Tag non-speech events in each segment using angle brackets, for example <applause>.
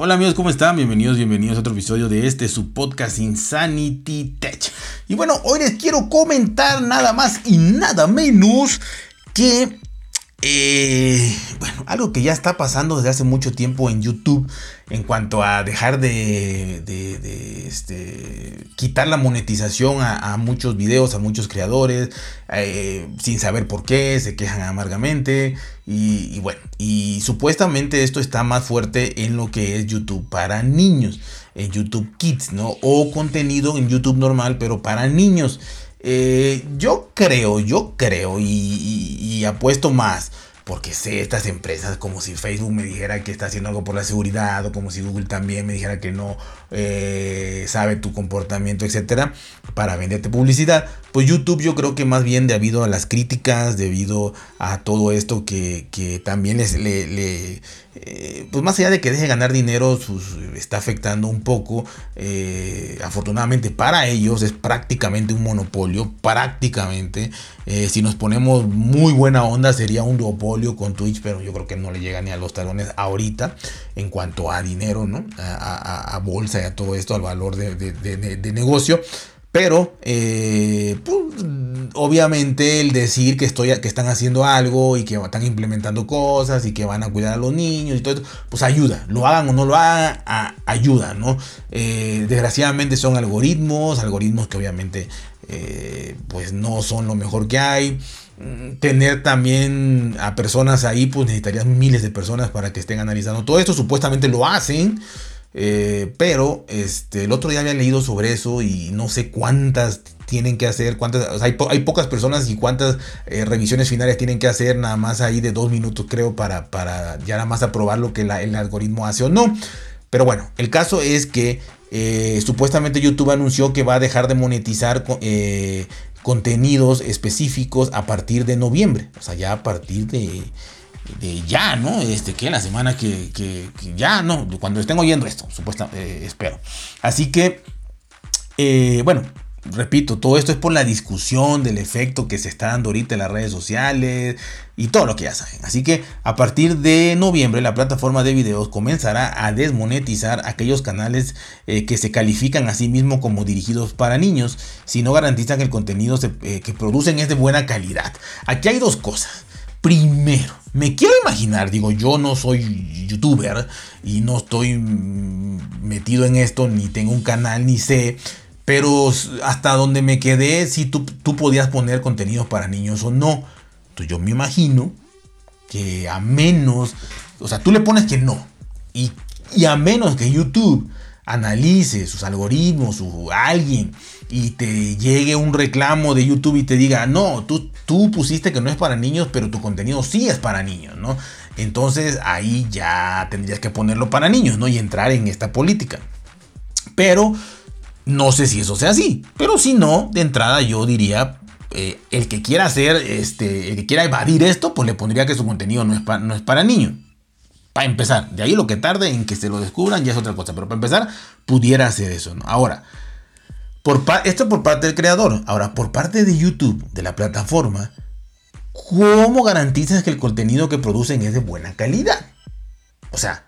Hola amigos, ¿cómo están? Bienvenidos, bienvenidos a otro episodio de este su podcast Insanity Tech. Y bueno, hoy les quiero comentar nada más y nada menos que eh, bueno, algo que ya está pasando desde hace mucho tiempo en YouTube en cuanto a dejar de, este, quitar la monetización a, muchos videos, a muchos creadores, eh, sin saber por qué, se quejan amargamente y, y, bueno, y supuestamente esto está más fuerte en lo que es YouTube para niños, en YouTube Kids, ¿no? O contenido en YouTube normal, pero para niños. Eh, yo creo, yo creo y, apuesto más porque sé estas empresas como si Facebook me dijera que está haciendo algo por la seguridad o como si Google también me dijera que no eh, sabe tu comportamiento, etcétera, para venderte publicidad. Pues YouTube yo creo que más bien debido a las críticas, debido a todo esto que, también les, le, eh, pues más allá de que deje ganar dinero, está afectando un poco. Eh, afortunadamente para ellos es prácticamente un monopolio, prácticamente. si nos ponemos muy buena onda sería un duopolio con Twitch, pero yo creo que no le llega ni a los talones ahorita en cuanto a dinero, ¿no? a bolsa a todo esto, al valor de, negocio. Pero, eh, pues, obviamente, el decir que, estoy, que están haciendo algo y que están implementando cosas y que van a cuidar a los niños y todo esto, pues ayuda. Lo hagan o no lo hagan, ayuda, ¿no? Eh, desgraciadamente son algoritmos, algoritmos que obviamente, eh, pues no son lo mejor que hay tener también a personas ahí, pues necesitarías miles de personas para que estén analizando todo esto. Supuestamente lo hacen, eh, pero este, el otro día había leído sobre eso y no sé cuántas tienen que hacer, cuántas, hay, pocas personas y cuántas eh, revisiones finales tienen que hacer, nada más ahí de dos minutos creo para, para ya nada más aprobar lo que el algoritmo hace o no. Pero bueno, el caso es que eh, supuestamente YouTube anunció que va a dejar de monetizar contenidos específicos a partir de noviembre, o sea, ya a partir de ya, ¿no? Este, que la semana que, que, ya, ¿no? Cuando estén oyendo esto, supuestamente, eh, espero. Así que, eh, bueno, repito, todo esto es por la discusión del efecto que se está dando ahorita en las redes sociales y todo lo que ya saben. Así que a partir de noviembre la plataforma de videos comenzará a desmonetizar aquellos canales eh, que se califican a sí mismo como dirigidos para niños si no garantizan que el contenido que producen es de buena calidad. Aquí hay dos cosas. Primero, me quiero imaginar, digo, yo no soy youtuber y no estoy metido en esto, ni tengo un canal, ni sé, pero hasta donde me quedé, si tú, tú podías poner contenidos para niños o no. Yo me imagino que a menos, o sea, tú le pones que no, y, y a menos que YouTube analice sus algoritmos o alguien y te llegue un reclamo de YouTube y te diga, no, tú, tú pusiste que no es para niños, pero tu contenido sí es para niños, ¿no? Entonces ahí ya tendrías que ponerlo para niños, ¿no? Y entrar en esta política. Pero no sé si eso sea así. Pero si no, de entrada yo diría, eh, el que quiera hacer, este, el que quiera evadir esto, pues le pondría que su contenido no es, no es para niños. Para empezar, de ahí lo que tarde en que se lo descubran ya es otra cosa, pero para empezar, pudiera hacer eso. Ahora, por esto por parte del creador. Ahora, por parte de YouTube, de la plataforma, ¿cómo garantizas que el contenido que producen es de buena calidad? O sea,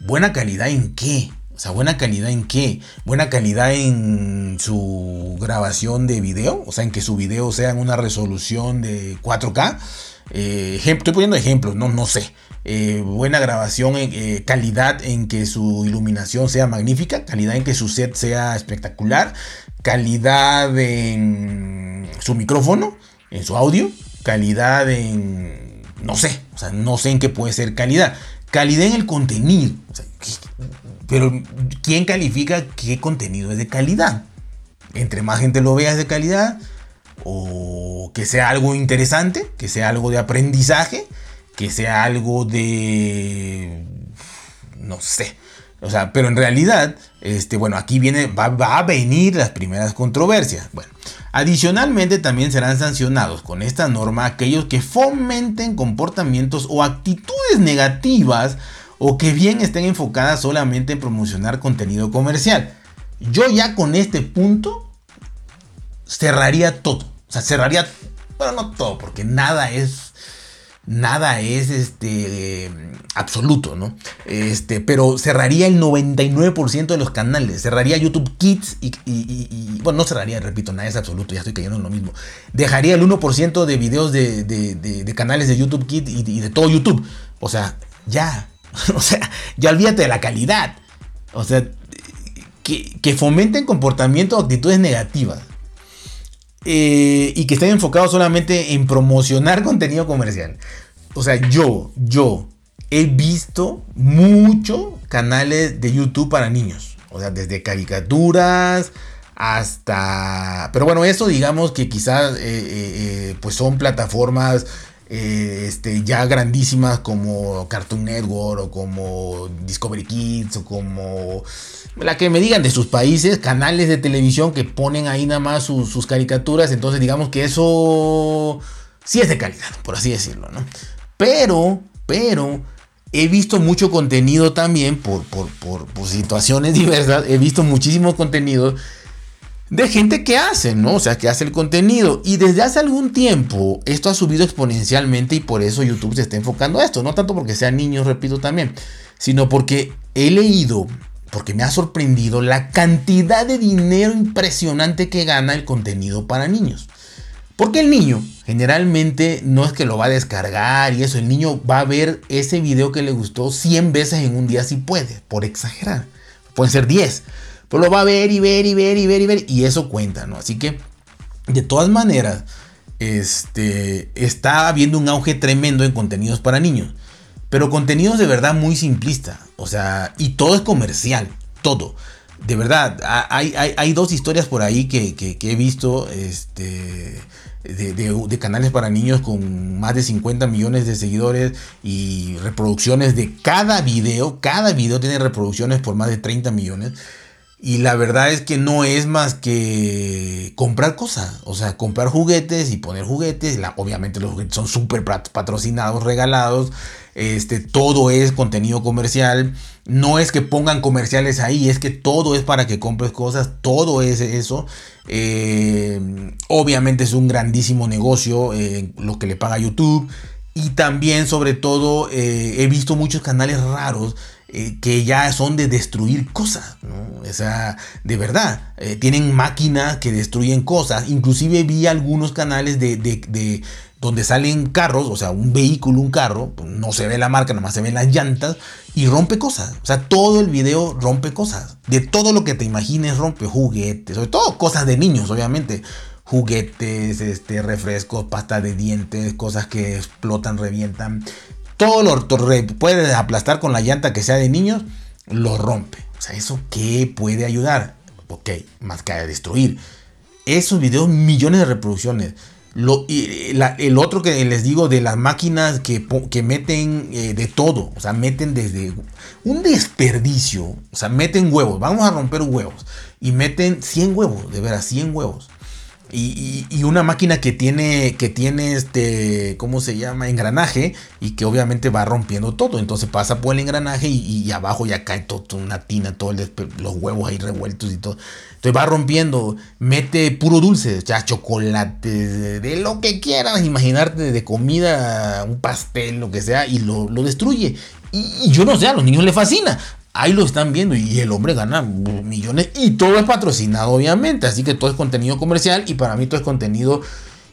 ¿buena calidad en qué? O sea, ¿buena calidad en qué? ¿Buena calidad en su grabación de video? O sea, en que su video sea en una resolución de 4K. Eh, estoy poniendo ejemplos, no, no sé. Eh, buena grabación, eh, calidad en que su iluminación sea magnífica, calidad en que su set sea espectacular, calidad en su micrófono, en su audio, calidad en, no sé, o sea, no sé en qué puede ser calidad, calidad en el contenido, pero ¿quién califica qué contenido es de calidad? Entre más gente lo vea es de calidad, o que sea algo interesante, que sea algo de aprendizaje, que sea algo de... no sé. O sea, pero en realidad, este, bueno, aquí viene, va, va, a venir las primeras controversias. Bueno, adicionalmente también serán sancionados con esta norma aquellos que fomenten comportamientos o actitudes negativas o que bien estén enfocadas solamente en promocionar contenido comercial. Yo ya con este punto cerraría todo. O sea, cerraría, pero no todo, porque nada es nada es este absoluto, ¿no? Este, pero cerraría el 99% de los canales, cerraría YouTube Kids y, bueno, no cerraría, repito, nada es absoluto, ya estoy cayendo en lo mismo. Dejaría el 1% de videos de, canales de YouTube Kids y, de todo YouTube. O sea, ya, <laughs> o sea, ya olvídate de la calidad. O sea, que, que fomenten comportamientos o actitudes negativas. Eh, y que estén enfocados solamente en promocionar <laughs> contenido comercial. O sea, yo, yo he visto muchos canales de YouTube para niños. O sea, desde caricaturas hasta... Pero bueno, eso digamos que quizás eh, eh, pues son plataformas este, ya grandísimas como Cartoon Network o como Discovery Kids o como la que me digan de sus países, canales de televisión que ponen ahí nada más sus, caricaturas, entonces digamos que eso sí es de calidad, por así decirlo, ¿no? Pero, pero, he visto mucho contenido también por, por, por situaciones <laughs> diversas, he visto muchísimo contenido de gente que hace, ¿no? O sea, que hace el contenido. Y desde hace algún tiempo esto ha subido exponencialmente y por eso YouTube se está enfocando a esto. No tanto porque sean niños, repito también, sino porque he leído, porque me ha sorprendido la cantidad de dinero impresionante que gana el contenido para niños. Porque el niño generalmente no es que lo va a descargar y eso, el niño va a ver ese video que le gustó 100 veces en un día si puede, por exagerar. Pueden ser 10. Pues lo va a ver y ver y ver y ver y ver. Y eso cuenta, ¿no? Así que, de todas maneras, este, está habiendo un auge tremendo en contenidos para niños. Pero contenidos de verdad muy simplista. O sea, y todo es comercial. Todo. De verdad, hay, hay, dos historias por ahí que, he visto este, de, de, canales para niños con más de 50 millones de seguidores y reproducciones de cada video. Cada video tiene reproducciones por más de 30 millones. Y la verdad es que no es más que comprar cosas. O sea, comprar juguetes y poner juguetes. Obviamente los juguetes son súper patrocinados, regalados. Este, todo es contenido comercial. No es que pongan comerciales ahí, es que todo es para que compres cosas. Todo es eso. Eh, obviamente es un grandísimo negocio eh, lo que le paga YouTube. Y también, sobre todo, eh, he visto muchos canales raros eh, que ya son de destruir cosas, O sea, de verdad, eh, tienen máquinas que destruyen cosas. Inclusive vi algunos canales de, de, donde salen carros, o sea, un vehículo, un carro, pues, no se ve la marca, nomás se ven las llantas y rompe cosas. O sea, todo el video rompe cosas. De todo lo que te imagines rompe juguetes, sobre todo cosas de niños, obviamente juguetes, este, refrescos, pasta de dientes, cosas que explotan, revientan todo lo puede aplastar con la llanta que sea de niños, lo rompe. O sea, ¿eso qué puede ayudar? Ok, más que a destruir. Esos videos, millones de reproducciones. Lo, y, el otro que les digo de las máquinas que, que meten eh, de todo, o sea, meten desde un desperdicio, o sea, meten huevos, vamos a romper huevos, y meten 100 huevos, de veras, 100 huevos. Y, una máquina que tiene, que tiene este, ¿cómo se llama? Engranaje y que obviamente va rompiendo todo. Entonces pasa por el engranaje y, abajo ya cae todo, una tina, todos los huevos ahí revueltos y todo. Entonces va rompiendo, mete puro dulce, ya chocolate, de, lo que quieras, imaginarte de comida, un pastel, lo que sea, y lo, lo destruye. Y, yo no sé, a los niños les fascina. Ahí lo están viendo y el hombre gana millones y todo es patrocinado obviamente, así que todo es contenido comercial y para mí todo es contenido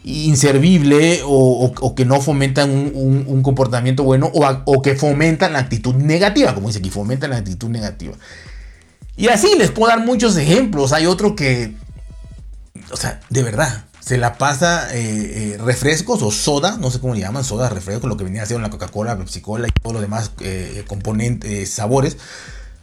inservible o, que no fomentan un, comportamiento bueno o, que fomentan la actitud negativa, como dice aquí, fomentan la actitud negativa. Y así les puedo dar muchos ejemplos. Hay otro que, o sea, de verdad, se la pasa eh, eh, refrescos o soda, no sé cómo le llaman, soda, refrescos, lo que venía haciendo la Coca-Cola, Pepsi-Cola y todos los demás eh, componentes, sabores.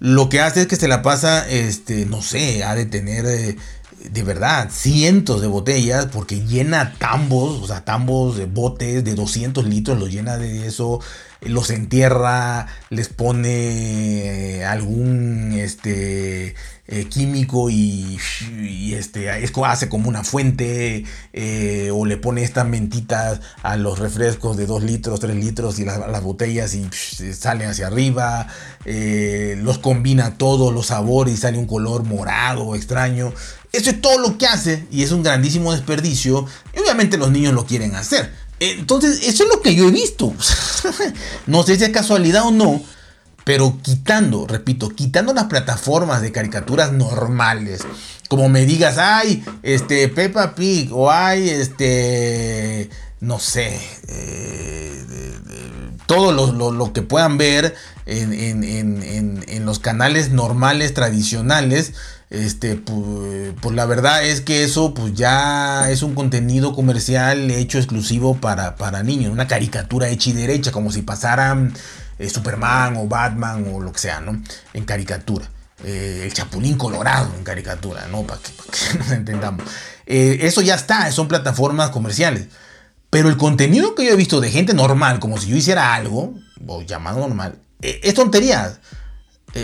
Lo que hace es que se la pasa, este, no sé, ha de tener de verdad cientos de botellas porque llena tambos, o sea, tambos de botes de 200 litros, los llena de eso, los entierra, les pone algún, este, eh, químico y, este, hace como una fuente eh, o le pone estas mentitas a los refrescos de 2 litros, 3 litros y las, botellas y salen hacia arriba, eh, los combina todos los sabores y sale un color morado extraño. Eso es todo lo que hace y es un grandísimo desperdicio y obviamente los niños lo quieren hacer. Entonces, eso es lo que yo he visto. <laughs> no sé si es casualidad o no, pero quitando, repito, quitando las plataformas de caricaturas normales, como me digas, ay, este, Peppa Pig, o ay, este, no sé, eh, todo lo, que puedan ver en, los canales normales, tradicionales, este, pues, la verdad es que eso pues ya es un contenido comercial hecho exclusivo para, para niños, una caricatura hecha y derecha, como si pasaran eh, Superman o Batman o lo que sea, ¿no? En caricatura. Eh, el Chapulín Colorado en caricatura, ¿no? Para que, <laughs> nos entendamos. Eh, eso ya está, son plataformas comerciales. Pero el contenido que yo he visto de gente normal, como si yo hiciera algo, o llamado normal, es tontería.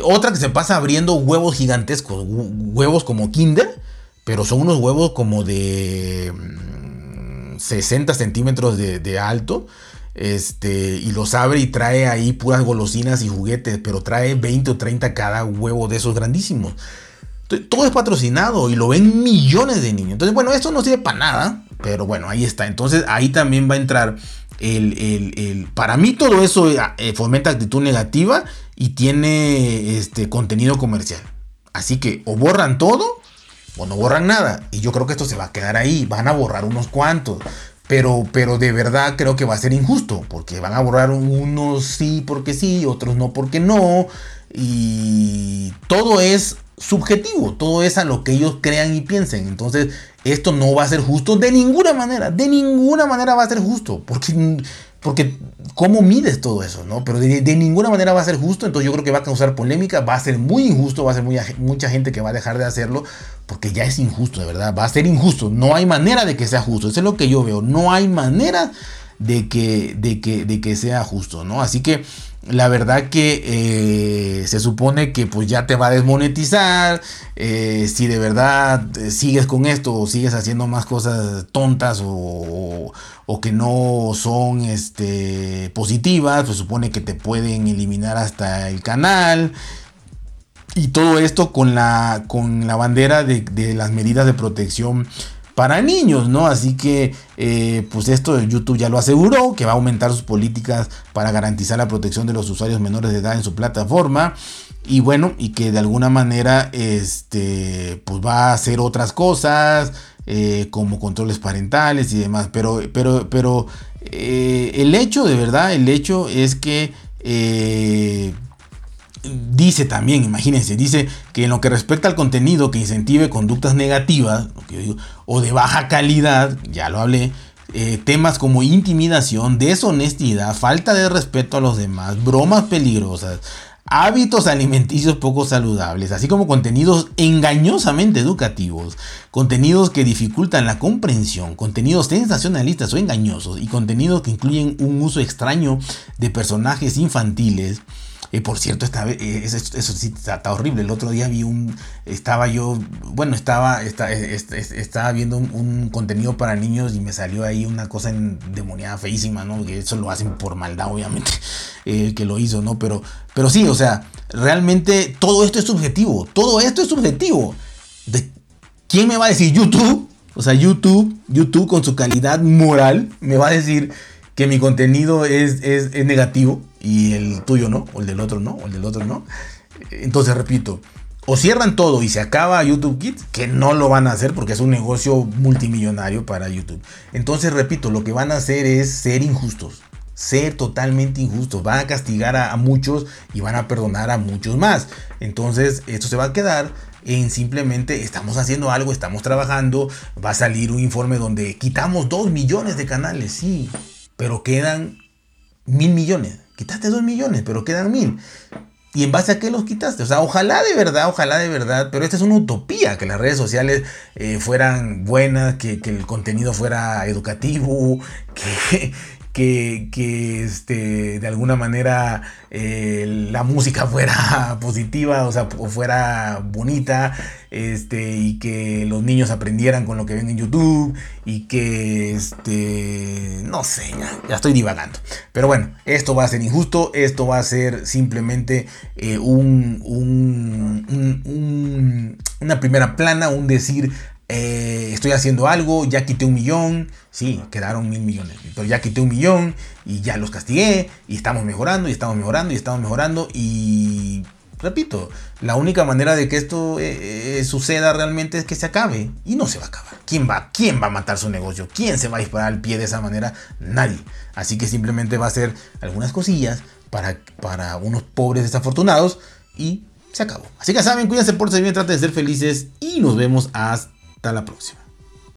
otra que se pasa abriendo huevos gigantescos, huevos como Kinder, pero son unos huevos como de 60 mm, centímetros de alto este, y los abre y trae ahí puras golosinas y juguetes, pero trae 20 o 30 cada huevo de esos grandísimos. todo es patrocinado y lo ven millones de niños. Entonces, bueno, esto no sirve para nada, pero bueno, ahí está. Entonces, ahí también va a entrar el, el, para mí todo eso eh, fomenta actitud negativa y tiene este contenido comercial. Así que o borran todo o no borran nada. Y yo creo que esto se va a quedar ahí. Van a borrar unos cuantos. Pero, pero de verdad creo que va a ser injusto, porque van a borrar unos sí porque sí, otros no porque no, y todo es subjetivo, todo es a lo que ellos crean y piensen. Entonces, esto no va a ser justo de ninguna manera, de ninguna manera va a ser justo, porque porque, ¿cómo mides todo eso? ¿no? Pero de, ninguna manera va a ser justo, entonces yo creo que va a causar polémica, va a ser muy injusto, va a ser mucha gente que va a dejar de hacerlo, porque ya es injusto, de verdad, va a ser injusto. No hay manera de que sea justo, eso es lo que yo veo, no hay manera de que, de que, de que sea justo, ¿no? Así que la verdad que eh, se supone que pues ya te va a desmonetizar. Eh, si de verdad eh, sigues con esto o sigues haciendo más cosas tontas o, o, que no son este, positivas, se supone que te pueden eliminar hasta el canal. Y todo esto con la, con la bandera de, de las medidas de protección para niños, ¿no? Así que, eh, pues esto YouTube ya lo aseguró, que va a aumentar sus políticas para garantizar la protección de los usuarios menores de edad en su plataforma. Y bueno, y que de alguna manera, este, pues va a hacer otras cosas, eh, como controles parentales y demás. Pero, pero, pero eh, el hecho, de verdad, el hecho es que dice también, imagínense, dice que en lo que respecta al contenido que incentive conductas negativas o de baja calidad, ya lo hablé, eh, temas como intimidación, deshonestidad, falta de respeto a los demás, bromas peligrosas, hábitos alimenticios poco saludables, así como contenidos engañosamente educativos, contenidos que dificultan la comprensión, contenidos sensacionalistas o engañosos y contenidos que incluyen un uso extraño de personajes infantiles, y por cierto, eh, eso, sí está, horrible. El otro día vi un. Estaba yo. Bueno, estaba, estaba viendo un, contenido para niños y me salió ahí una cosa endemoniada feísima, ¿no? Que eso lo hacen por maldad, obviamente. <laughs> El que lo hizo, ¿no? Pero, pero sí, o sea, realmente todo esto es subjetivo. Todo esto es subjetivo. ¿De ¿Quién me va a decir? YouTube. O sea, YouTube, YouTube con su calidad moral me va a decir que mi contenido es, es, negativo y el tuyo no, o el del otro no, o el del otro no. Entonces, repito, o cierran todo y se acaba YouTube Kids, que no lo van a hacer porque es un negocio multimillonario para YouTube. Entonces, repito, lo que van a hacer es ser injustos, ser totalmente injustos. Van a castigar a, muchos y van a perdonar a muchos más. Entonces, esto se va a quedar en simplemente estamos haciendo algo, estamos trabajando, va a salir un informe donde quitamos 2 millones de canales, sí, pero quedan mil millones. Quitaste dos millones, pero quedan mil. ¿Y en base a qué los quitaste? O sea, ojalá de verdad, ojalá de verdad, pero esta es una utopía, que las redes sociales eh, fueran buenas, que, que, el contenido fuera educativo, <laughs> que, que, este, de alguna manera eh, la música <laughs> fuera positiva, o sea, fuera bonita, este, y que los niños aprendieran con lo que ven en YouTube, y que, este, no sé, ya, estoy divagando. Pero bueno, esto va a ser injusto, esto va a ser simplemente eh, un, un, una primera plana, un decir eh, estoy haciendo algo, ya quité un millón, sí, quedaron mil millones, pero ya quité un millón y ya los castigué y estamos mejorando y estamos mejorando y estamos mejorando y repito, la única manera de que esto eh, eh, suceda realmente es que se acabe y no se va a acabar. ¿Quién va, ¿Quién va a matar su negocio? ¿Quién se va a disparar al pie de esa manera? Nadie. Así que simplemente va a ser algunas cosillas para, para unos pobres desafortunados y se acabó. Así que saben, cuídense, por bien, traten de ser felices y nos vemos hasta la próxima.